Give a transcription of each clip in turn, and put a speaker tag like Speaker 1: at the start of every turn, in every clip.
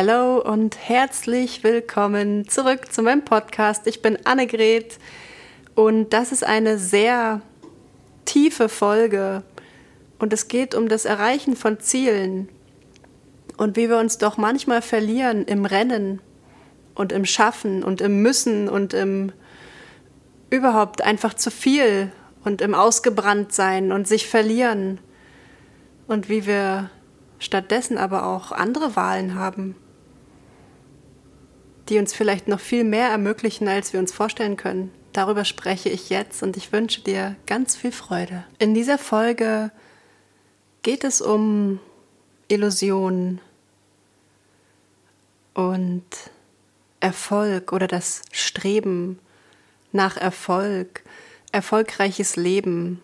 Speaker 1: Hallo und herzlich willkommen zurück zu meinem Podcast. Ich bin Annegret und das ist eine sehr tiefe Folge und es geht um das Erreichen von Zielen und wie wir uns doch manchmal verlieren im Rennen und im Schaffen und im Müssen und im überhaupt einfach zu viel und im Ausgebranntsein und sich verlieren und wie wir stattdessen aber auch andere Wahlen haben, die uns vielleicht noch viel mehr ermöglichen, als wir uns vorstellen können. Darüber spreche ich jetzt und ich wünsche dir ganz viel Freude. In dieser Folge geht es um Illusionen und Erfolg oder das Streben nach Erfolg, erfolgreiches Leben,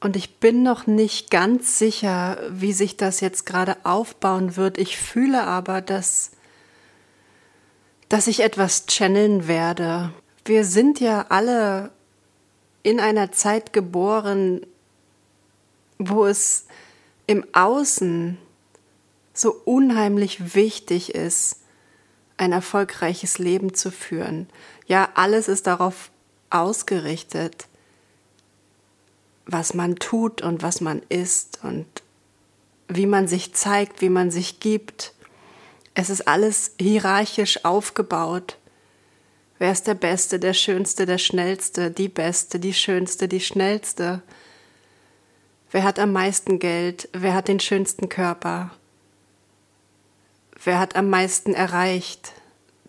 Speaker 1: und ich bin noch nicht ganz sicher, wie sich das jetzt gerade aufbauen wird. Ich fühle aber, dass, dass ich etwas channeln werde. Wir sind ja alle in einer Zeit geboren, wo es im Außen so unheimlich wichtig ist, ein erfolgreiches Leben zu führen. Ja, alles ist darauf ausgerichtet was man tut und was man ist und wie man sich zeigt, wie man sich gibt. Es ist alles hierarchisch aufgebaut. Wer ist der Beste, der Schönste, der Schnellste, die Beste, die Schönste, die Schnellste? Wer hat am meisten Geld? Wer hat den schönsten Körper? Wer hat am meisten erreicht?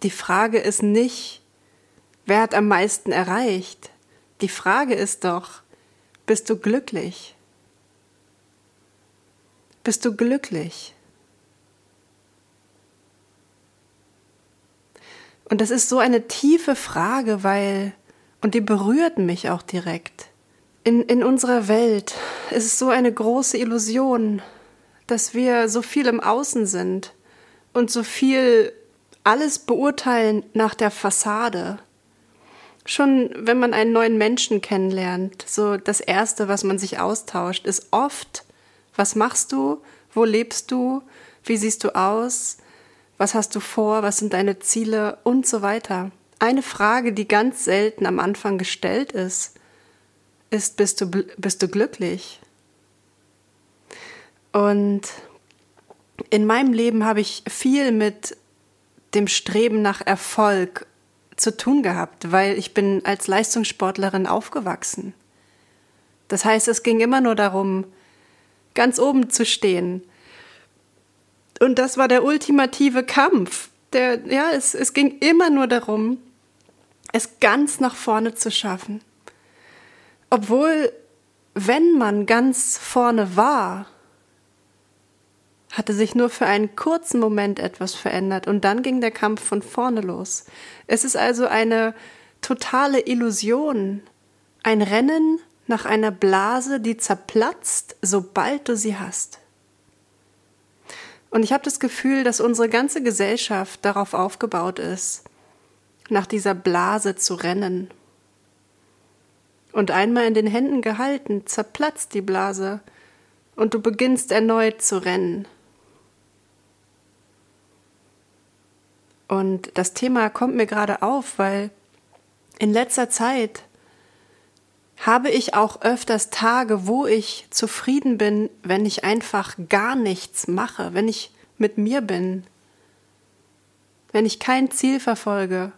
Speaker 1: Die Frage ist nicht, wer hat am meisten erreicht? Die Frage ist doch, bist du glücklich? Bist du glücklich? Und das ist so eine tiefe Frage, weil, und die berührt mich auch direkt. In, in unserer Welt ist es so eine große Illusion, dass wir so viel im Außen sind und so viel alles beurteilen nach der Fassade. Schon, wenn man einen neuen Menschen kennenlernt, so das Erste, was man sich austauscht, ist oft, was machst du, wo lebst du, wie siehst du aus, was hast du vor, was sind deine Ziele und so weiter. Eine Frage, die ganz selten am Anfang gestellt ist, ist, bist du, bist du glücklich? Und in meinem Leben habe ich viel mit dem Streben nach Erfolg zu tun gehabt, weil ich bin als Leistungssportlerin aufgewachsen. Das heißt, es ging immer nur darum, ganz oben zu stehen. Und das war der ultimative Kampf. Der, ja, es, es ging immer nur darum, es ganz nach vorne zu schaffen. Obwohl, wenn man ganz vorne war, hatte sich nur für einen kurzen Moment etwas verändert und dann ging der Kampf von vorne los. Es ist also eine totale Illusion, ein Rennen nach einer Blase, die zerplatzt, sobald du sie hast. Und ich habe das Gefühl, dass unsere ganze Gesellschaft darauf aufgebaut ist, nach dieser Blase zu rennen. Und einmal in den Händen gehalten, zerplatzt die Blase und du beginnst erneut zu rennen. Und das Thema kommt mir gerade auf, weil in letzter Zeit habe ich auch öfters Tage, wo ich zufrieden bin, wenn ich einfach gar nichts mache, wenn ich mit mir bin, wenn ich kein Ziel verfolge.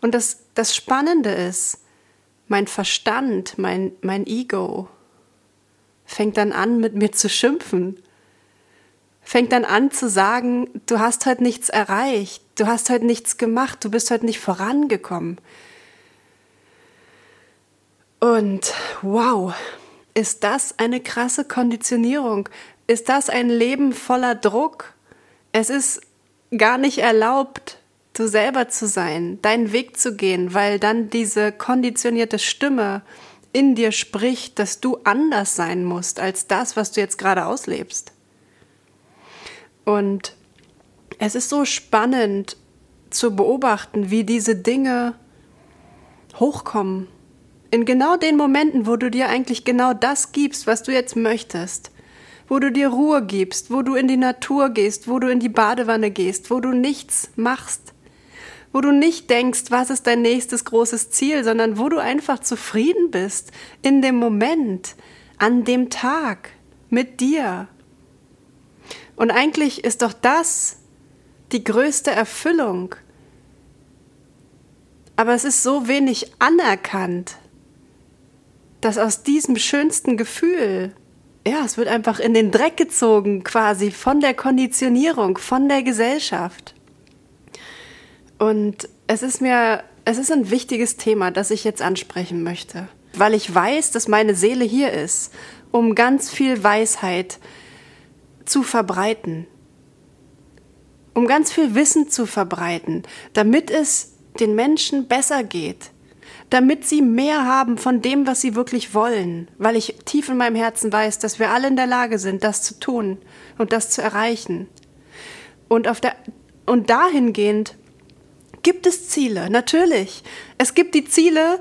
Speaker 1: Und das, das Spannende ist, mein Verstand, mein, mein Ego fängt dann an, mit mir zu schimpfen fängt dann an zu sagen, du hast heute nichts erreicht, du hast heute nichts gemacht, du bist heute nicht vorangekommen. Und wow, ist das eine krasse Konditionierung? Ist das ein Leben voller Druck? Es ist gar nicht erlaubt, du selber zu sein, deinen Weg zu gehen, weil dann diese konditionierte Stimme in dir spricht, dass du anders sein musst als das, was du jetzt gerade auslebst. Und es ist so spannend zu beobachten, wie diese Dinge hochkommen. In genau den Momenten, wo du dir eigentlich genau das gibst, was du jetzt möchtest. wo du dir Ruhe gibst, wo du in die Natur gehst, wo du in die Badewanne gehst, wo du nichts machst, wo du nicht denkst, was ist dein nächstes großes Ziel, sondern wo du einfach zufrieden bist in dem Moment, an dem Tag, mit dir. Und eigentlich ist doch das die größte Erfüllung. Aber es ist so wenig anerkannt, dass aus diesem schönsten Gefühl, ja, es wird einfach in den Dreck gezogen quasi von der Konditionierung, von der Gesellschaft. Und es ist mir, es ist ein wichtiges Thema, das ich jetzt ansprechen möchte, weil ich weiß, dass meine Seele hier ist, um ganz viel Weisheit zu verbreiten, um ganz viel Wissen zu verbreiten, damit es den Menschen besser geht, damit sie mehr haben von dem, was sie wirklich wollen, weil ich tief in meinem Herzen weiß, dass wir alle in der Lage sind, das zu tun und das zu erreichen. Und auf der und dahingehend gibt es Ziele, natürlich. Es gibt die Ziele,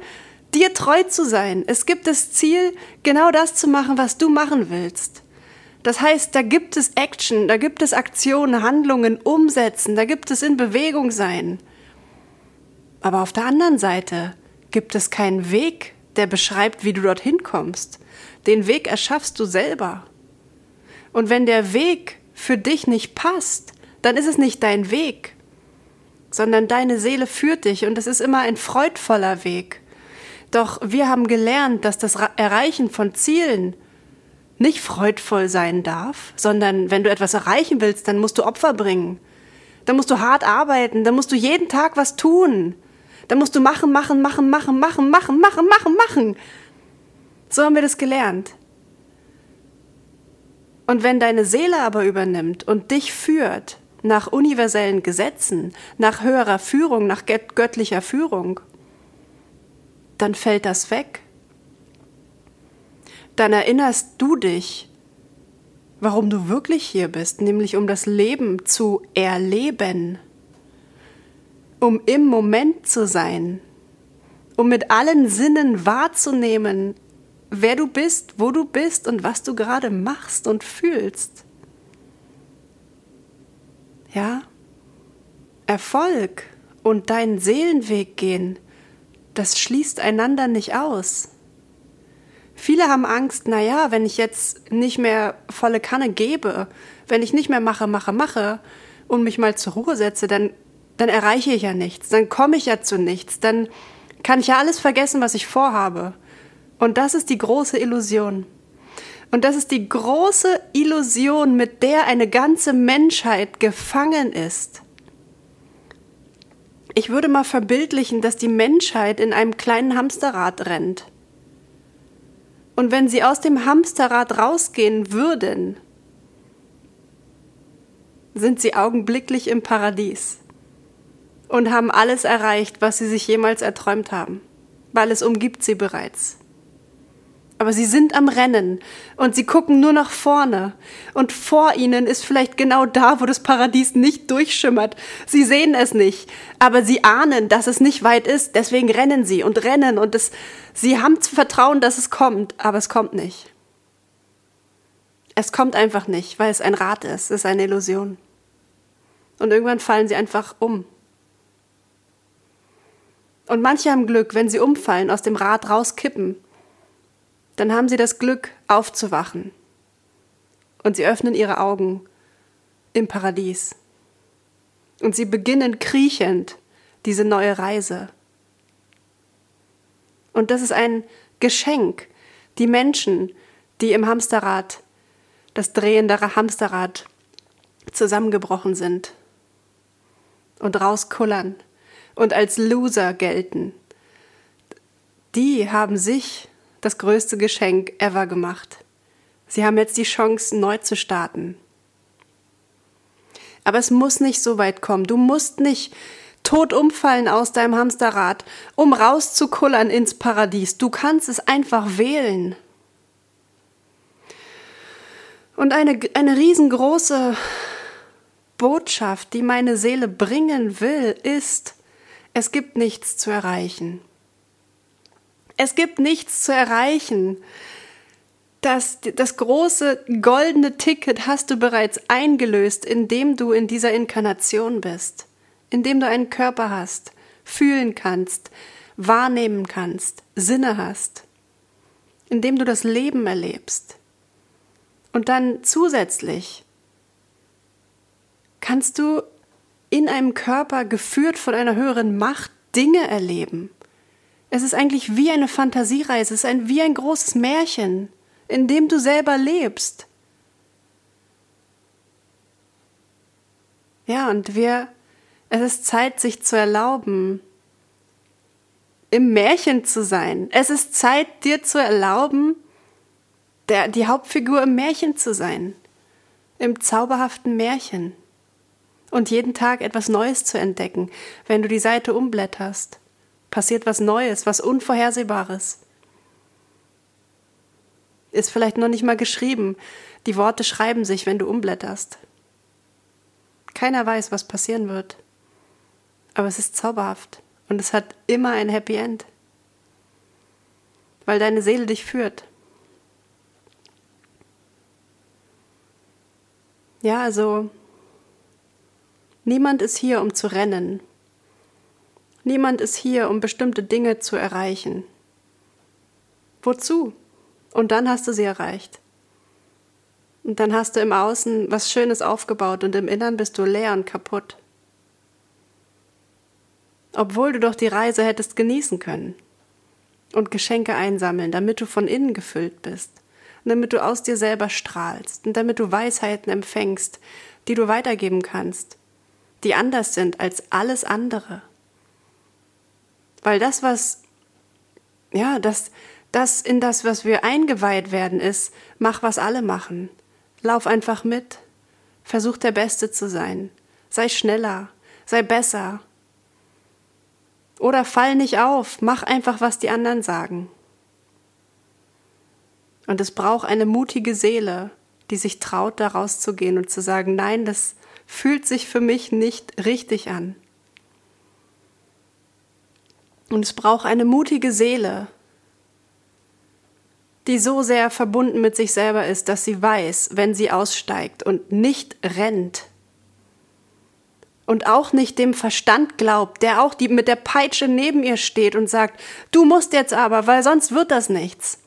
Speaker 1: dir treu zu sein. Es gibt das Ziel, genau das zu machen, was du machen willst. Das heißt, da gibt es Action, da gibt es Aktionen, Handlungen, Umsetzen, da gibt es in Bewegung sein. Aber auf der anderen Seite gibt es keinen Weg, der beschreibt, wie du dorthin kommst. Den Weg erschaffst du selber. Und wenn der Weg für dich nicht passt, dann ist es nicht dein Weg, sondern deine Seele führt dich und es ist immer ein freudvoller Weg. Doch wir haben gelernt, dass das Erreichen von Zielen nicht freudvoll sein darf, sondern wenn du etwas erreichen willst, dann musst du Opfer bringen. Dann musst du hart arbeiten, dann musst du jeden Tag was tun. Dann musst du machen, machen, machen, machen, machen, machen, machen, machen, machen. So haben wir das gelernt. Und wenn deine Seele aber übernimmt und dich führt nach universellen Gesetzen, nach höherer Führung, nach göttlicher Führung, dann fällt das weg. Dann erinnerst du dich, warum du wirklich hier bist, nämlich um das Leben zu erleben, um im Moment zu sein, um mit allen Sinnen wahrzunehmen, wer du bist, wo du bist und was du gerade machst und fühlst. Ja? Erfolg und deinen Seelenweg gehen das schließt einander nicht aus. Viele haben Angst, naja, wenn ich jetzt nicht mehr volle Kanne gebe, wenn ich nicht mehr mache, mache, mache und mich mal zur Ruhe setze, dann, dann erreiche ich ja nichts, dann komme ich ja zu nichts, dann kann ich ja alles vergessen, was ich vorhabe. Und das ist die große Illusion. Und das ist die große Illusion, mit der eine ganze Menschheit gefangen ist. Ich würde mal verbildlichen, dass die Menschheit in einem kleinen Hamsterrad rennt. Und wenn sie aus dem Hamsterrad rausgehen würden, sind sie augenblicklich im Paradies und haben alles erreicht, was sie sich jemals erträumt haben, weil es umgibt sie bereits. Aber sie sind am Rennen und sie gucken nur nach vorne. Und vor ihnen ist vielleicht genau da, wo das Paradies nicht durchschimmert. Sie sehen es nicht, aber sie ahnen, dass es nicht weit ist. Deswegen rennen sie und rennen und es, sie haben zu vertrauen, dass es kommt, aber es kommt nicht. Es kommt einfach nicht, weil es ein Rad ist, es ist eine Illusion. Und irgendwann fallen sie einfach um. Und manche haben Glück, wenn sie umfallen, aus dem Rad rauskippen dann haben sie das Glück, aufzuwachen. Und sie öffnen ihre Augen im Paradies. Und sie beginnen kriechend diese neue Reise. Und das ist ein Geschenk. Die Menschen, die im Hamsterrad, das drehendere Hamsterrad, zusammengebrochen sind und rauskullern und als Loser gelten, die haben sich das größte Geschenk ever gemacht. Sie haben jetzt die Chance, neu zu starten. Aber es muss nicht so weit kommen. Du musst nicht tot umfallen aus deinem Hamsterrad, um rauszukullern ins Paradies. Du kannst es einfach wählen. Und eine, eine riesengroße Botschaft, die meine Seele bringen will, ist, es gibt nichts zu erreichen. Es gibt nichts zu erreichen. das, das große goldene Ticket hast du bereits eingelöst, indem du in dieser Inkarnation bist, indem du einen Körper hast, fühlen kannst, wahrnehmen kannst, Sinne hast, indem du das Leben erlebst. Und dann zusätzlich kannst du in einem Körper geführt von einer höheren Macht Dinge erleben. Es ist eigentlich wie eine Fantasiereise, es ist ein, wie ein großes Märchen in dem du selber lebst. Ja, und wir, es ist Zeit, sich zu erlauben, im Märchen zu sein. Es ist Zeit, dir zu erlauben, der, die Hauptfigur im Märchen zu sein. Im zauberhaften Märchen. Und jeden Tag etwas Neues zu entdecken. Wenn du die Seite umblätterst, passiert was Neues, was Unvorhersehbares ist vielleicht noch nicht mal geschrieben. Die Worte schreiben sich, wenn du umblätterst. Keiner weiß, was passieren wird. Aber es ist zauberhaft und es hat immer ein Happy End. Weil deine Seele dich führt. Ja, also niemand ist hier, um zu rennen. Niemand ist hier, um bestimmte Dinge zu erreichen. Wozu? Und dann hast du sie erreicht. Und dann hast du im Außen was Schönes aufgebaut und im Innern bist du leer und kaputt. Obwohl du doch die Reise hättest genießen können und Geschenke einsammeln, damit du von innen gefüllt bist, und damit du aus dir selber strahlst und damit du Weisheiten empfängst, die du weitergeben kannst, die anders sind als alles andere. Weil das, was, ja, das, das in das, was wir eingeweiht werden, ist, mach, was alle machen. Lauf einfach mit. Versuch der Beste zu sein. Sei schneller. Sei besser. Oder fall nicht auf. Mach einfach, was die anderen sagen. Und es braucht eine mutige Seele, die sich traut, da rauszugehen und zu sagen, nein, das fühlt sich für mich nicht richtig an. Und es braucht eine mutige Seele, die so sehr verbunden mit sich selber ist, dass sie weiß, wenn sie aussteigt und nicht rennt und auch nicht dem Verstand glaubt, der auch die mit der Peitsche neben ihr steht und sagt, du musst jetzt aber, weil sonst wird das nichts.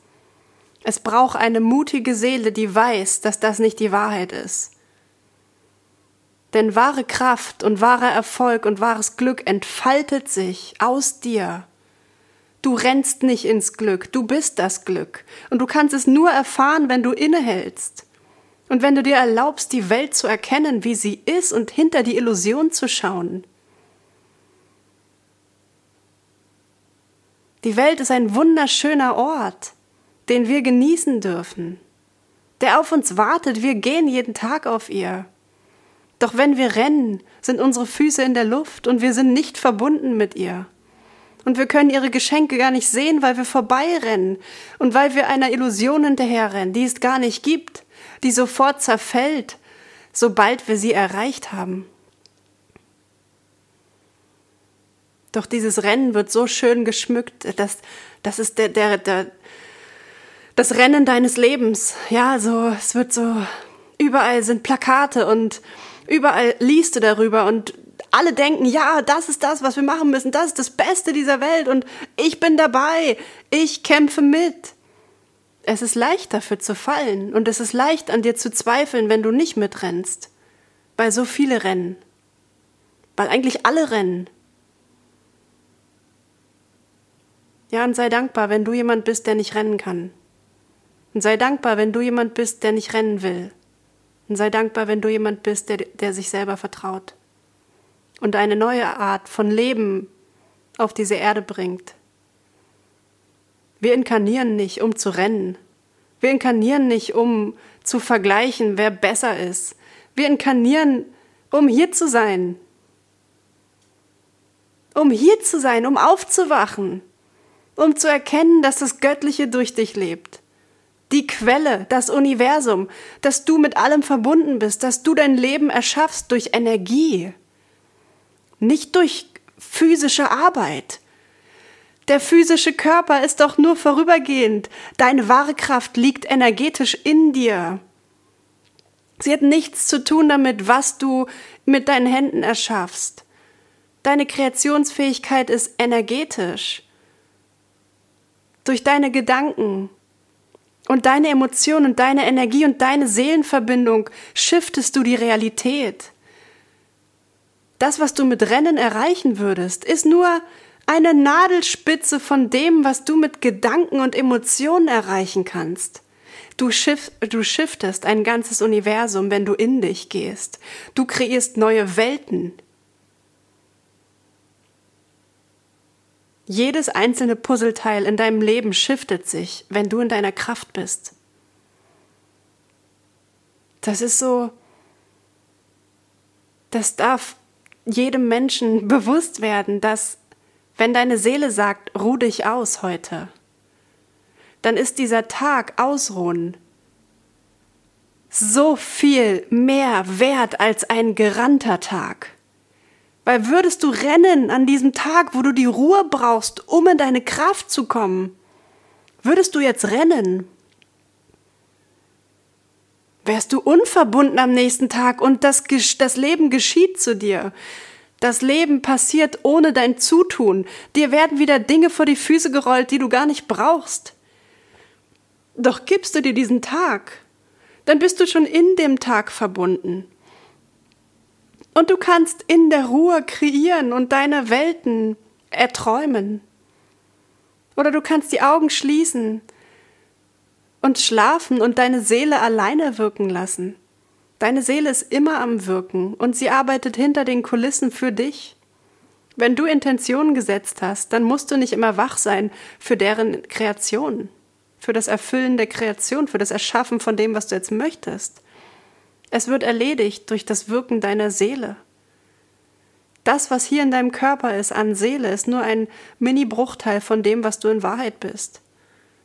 Speaker 1: Es braucht eine mutige Seele, die weiß, dass das nicht die Wahrheit ist. Denn wahre Kraft und wahrer Erfolg und wahres Glück entfaltet sich aus dir Du rennst nicht ins Glück, du bist das Glück. Und du kannst es nur erfahren, wenn du innehältst. Und wenn du dir erlaubst, die Welt zu erkennen, wie sie ist und hinter die Illusion zu schauen. Die Welt ist ein wunderschöner Ort, den wir genießen dürfen, der auf uns wartet, wir gehen jeden Tag auf ihr. Doch wenn wir rennen, sind unsere Füße in der Luft und wir sind nicht verbunden mit ihr. Und wir können ihre Geschenke gar nicht sehen, weil wir vorbeirennen und weil wir einer Illusion hinterherrennen, die es gar nicht gibt, die sofort zerfällt, sobald wir sie erreicht haben. Doch dieses Rennen wird so schön geschmückt, dass das ist der, der, der, das Rennen deines Lebens. Ja, so, es wird so, überall sind Plakate und überall liest du darüber und alle denken, ja, das ist das, was wir machen müssen, das ist das Beste dieser Welt und ich bin dabei, ich kämpfe mit. Es ist leicht dafür zu fallen und es ist leicht an dir zu zweifeln, wenn du nicht mitrennst, weil so viele rennen, weil eigentlich alle rennen. Ja, und sei dankbar, wenn du jemand bist, der nicht rennen kann. Und sei dankbar, wenn du jemand bist, der nicht rennen will. Und sei dankbar, wenn du jemand bist, der, der sich selber vertraut und eine neue Art von Leben auf diese Erde bringt. Wir inkarnieren nicht, um zu rennen. Wir inkarnieren nicht, um zu vergleichen, wer besser ist. Wir inkarnieren, um hier zu sein. Um hier zu sein, um aufzuwachen, um zu erkennen, dass das Göttliche durch dich lebt. Die Quelle, das Universum, dass du mit allem verbunden bist, dass du dein Leben erschaffst durch Energie nicht durch physische Arbeit. Der physische Körper ist doch nur vorübergehend. Deine wahre Kraft liegt energetisch in dir. Sie hat nichts zu tun damit, was du mit deinen Händen erschaffst. Deine Kreationsfähigkeit ist energetisch. Durch deine Gedanken und deine Emotionen und deine Energie und deine Seelenverbindung shiftest du die Realität. Das, was du mit Rennen erreichen würdest, ist nur eine Nadelspitze von dem, was du mit Gedanken und Emotionen erreichen kannst. Du, schiff, du shiftest ein ganzes Universum, wenn du in dich gehst. Du kreierst neue Welten. Jedes einzelne Puzzleteil in deinem Leben shiftet sich, wenn du in deiner Kraft bist. Das ist so, das darf jedem Menschen bewusst werden, dass wenn deine Seele sagt, ruh dich aus heute, dann ist dieser Tag Ausruhen so viel mehr wert als ein gerannter Tag. Weil würdest du rennen an diesem Tag, wo du die Ruhe brauchst, um in deine Kraft zu kommen, würdest du jetzt rennen, wärst du unverbunden am nächsten Tag und das, das Leben geschieht zu dir. Das Leben passiert ohne dein Zutun. Dir werden wieder Dinge vor die Füße gerollt, die du gar nicht brauchst. Doch gibst du dir diesen Tag, dann bist du schon in dem Tag verbunden. Und du kannst in der Ruhe kreieren und deine Welten erträumen. Oder du kannst die Augen schließen und schlafen und deine Seele alleine wirken lassen. Deine Seele ist immer am Wirken und sie arbeitet hinter den Kulissen für dich. Wenn du Intentionen gesetzt hast, dann musst du nicht immer wach sein für deren Kreation für das Erfüllen der Kreation, für das Erschaffen von dem, was du jetzt möchtest. Es wird erledigt durch das Wirken deiner Seele. Das, was hier in deinem Körper ist an Seele, ist nur ein Mini-Bruchteil von dem, was du in Wahrheit bist.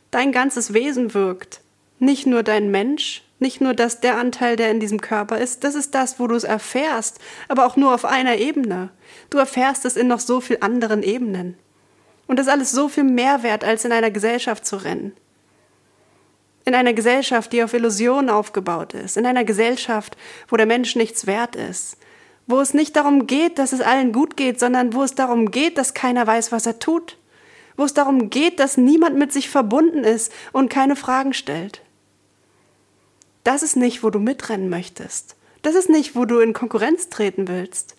Speaker 1: Dein ganzes Wesen wirkt. Nicht nur dein Mensch, nicht nur das, der Anteil, der in diesem Körper ist, das ist das, wo du es erfährst, aber auch nur auf einer Ebene. Du erfährst es in noch so vielen anderen Ebenen. Und das ist alles so viel mehr wert, als in einer Gesellschaft zu rennen in einer Gesellschaft, die auf Illusionen aufgebaut ist, in einer Gesellschaft, wo der Mensch nichts wert ist, wo es nicht darum geht, dass es allen gut geht, sondern wo es darum geht, dass keiner weiß, was er tut, wo es darum geht, dass niemand mit sich verbunden ist und keine Fragen stellt. Das ist nicht, wo du mitrennen möchtest. Das ist nicht, wo du in Konkurrenz treten willst.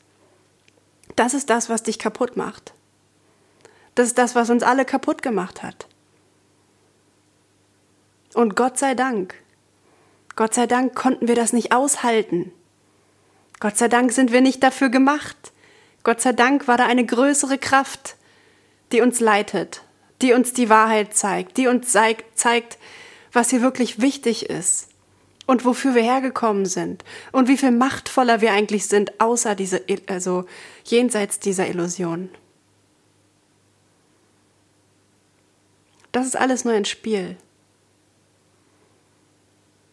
Speaker 1: Das ist das, was dich kaputt macht. Das ist das, was uns alle kaputt gemacht hat. Und Gott sei Dank, Gott sei Dank konnten wir das nicht aushalten. Gott sei Dank sind wir nicht dafür gemacht. Gott sei Dank war da eine größere Kraft, die uns leitet, die uns die Wahrheit zeigt, die uns zeigt, was hier wirklich wichtig ist und wofür wir hergekommen sind und wie viel machtvoller wir eigentlich sind, außer diese, also jenseits dieser Illusion. Das ist alles nur ein Spiel.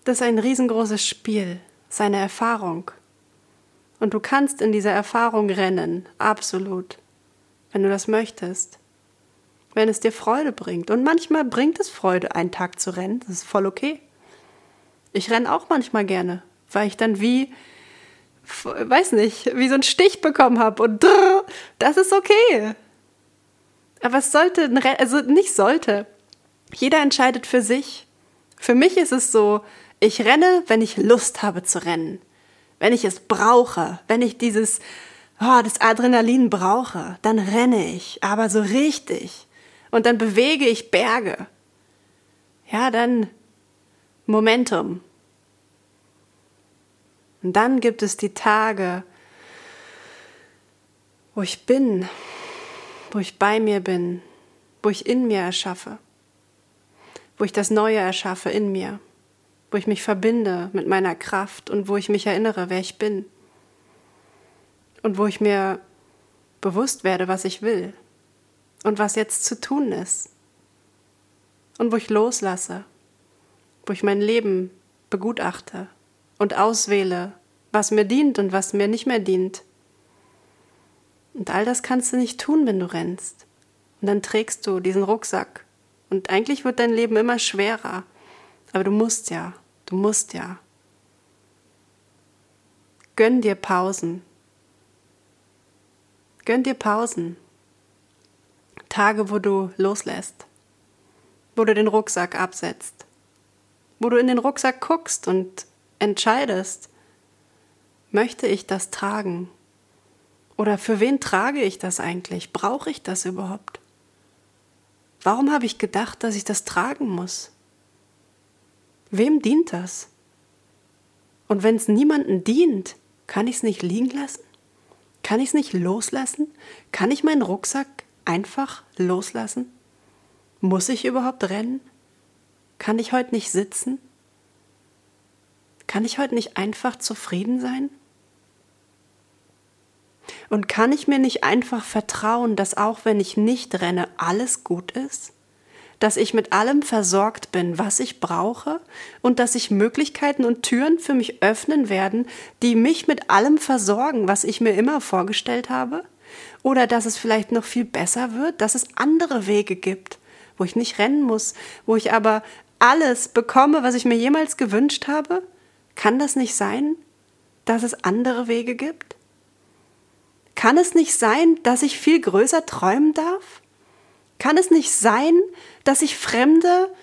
Speaker 1: Das ist ein riesengroßes Spiel, seine Erfahrung. Und du kannst in dieser Erfahrung rennen, absolut, wenn du das möchtest. Wenn es dir Freude bringt. Und manchmal bringt es Freude, einen Tag zu rennen. Das ist voll okay. Ich renne auch manchmal gerne, weil ich dann wie, weiß nicht, wie so einen Stich bekommen habe. Und drrr, das ist okay. Aber es sollte, also nicht sollte. Jeder entscheidet für sich. Für mich ist es so, ich renne, wenn ich Lust habe zu rennen. Wenn ich es brauche, wenn ich dieses, oh, das Adrenalin brauche, dann renne ich, aber so richtig. Und dann bewege ich Berge. Ja, dann Momentum. Und dann gibt es die Tage, wo ich bin, wo ich bei mir bin, wo ich in mir erschaffe, wo ich das Neue erschaffe in mir wo ich mich verbinde mit meiner Kraft und wo ich mich erinnere, wer ich bin. Und wo ich mir bewusst werde, was ich will und was jetzt zu tun ist. Und wo ich loslasse, wo ich mein Leben begutachte und auswähle, was mir dient und was mir nicht mehr dient. Und all das kannst du nicht tun, wenn du rennst. Und dann trägst du diesen Rucksack. Und eigentlich wird dein Leben immer schwerer. Aber du musst ja, du musst ja. Gönn dir Pausen. Gönn dir Pausen. Tage, wo du loslässt. Wo du den Rucksack absetzt. Wo du in den Rucksack guckst und entscheidest, möchte ich das tragen? Oder für wen trage ich das eigentlich? Brauche ich das überhaupt? Warum habe ich gedacht, dass ich das tragen muss? Wem dient das? Und wenn es niemandem dient, kann ich es nicht liegen lassen? Kann ich es nicht loslassen? Kann ich meinen Rucksack einfach loslassen? Muss ich überhaupt rennen? Kann ich heute nicht sitzen? Kann ich heute nicht einfach zufrieden sein? Und kann ich mir nicht einfach vertrauen, dass auch wenn ich nicht renne, alles gut ist? Dass ich mit allem versorgt bin, was ich brauche und dass sich Möglichkeiten und Türen für mich öffnen werden, die mich mit allem versorgen, was ich mir immer vorgestellt habe? Oder dass es vielleicht noch viel besser wird, dass es andere Wege gibt, wo ich nicht rennen muss, wo ich aber alles bekomme, was ich mir jemals gewünscht habe? Kann das nicht sein, dass es andere Wege gibt? Kann es nicht sein, dass ich viel größer träumen darf? Kann es nicht sein, dass ich fremde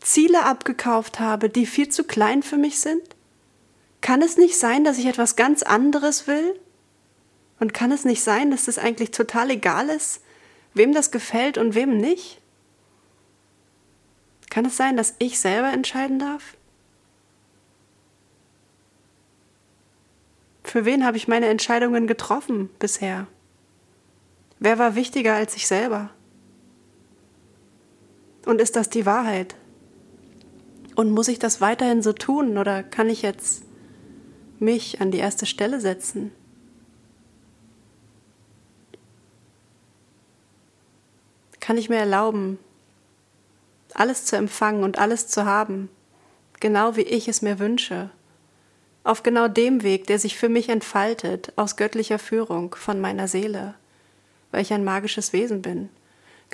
Speaker 1: Ziele abgekauft habe, die viel zu klein für mich sind? Kann es nicht sein, dass ich etwas ganz anderes will? Und kann es nicht sein, dass es eigentlich total egal ist, wem das gefällt und wem nicht? Kann es sein, dass ich selber entscheiden darf? Für wen habe ich meine Entscheidungen getroffen bisher? Wer war wichtiger als ich selber? Und ist das die Wahrheit? Und muss ich das weiterhin so tun oder kann ich jetzt mich an die erste Stelle setzen? Kann ich mir erlauben, alles zu empfangen und alles zu haben, genau wie ich es mir wünsche? auf genau dem Weg, der sich für mich entfaltet, aus göttlicher Führung von meiner Seele, weil ich ein magisches Wesen bin,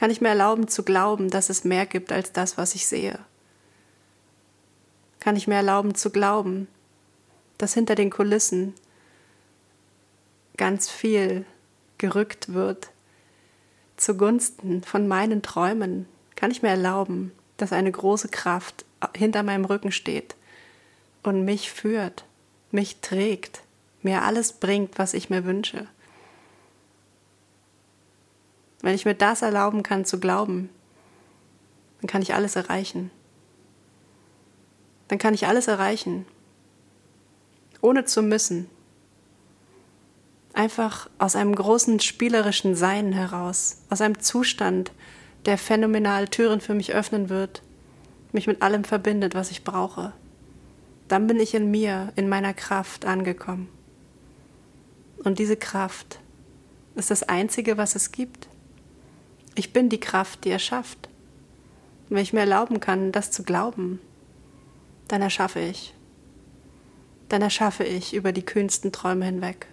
Speaker 1: kann ich mir erlauben zu glauben, dass es mehr gibt als das, was ich sehe. Kann ich mir erlauben zu glauben, dass hinter den Kulissen ganz viel gerückt wird zugunsten von meinen Träumen. Kann ich mir erlauben, dass eine große Kraft hinter meinem Rücken steht und mich führt mich trägt, mir alles bringt, was ich mir wünsche. Wenn ich mir das erlauben kann zu glauben, dann kann ich alles erreichen. Dann kann ich alles erreichen, ohne zu müssen. Einfach aus einem großen spielerischen Sein heraus, aus einem Zustand, der phänomenal Türen für mich öffnen wird, mich mit allem verbindet, was ich brauche dann bin ich in mir, in meiner Kraft angekommen. Und diese Kraft ist das Einzige, was es gibt. Ich bin die Kraft, die erschafft. Und wenn ich mir erlauben kann, das zu glauben, dann erschaffe ich. Dann erschaffe ich über die kühnsten Träume hinweg.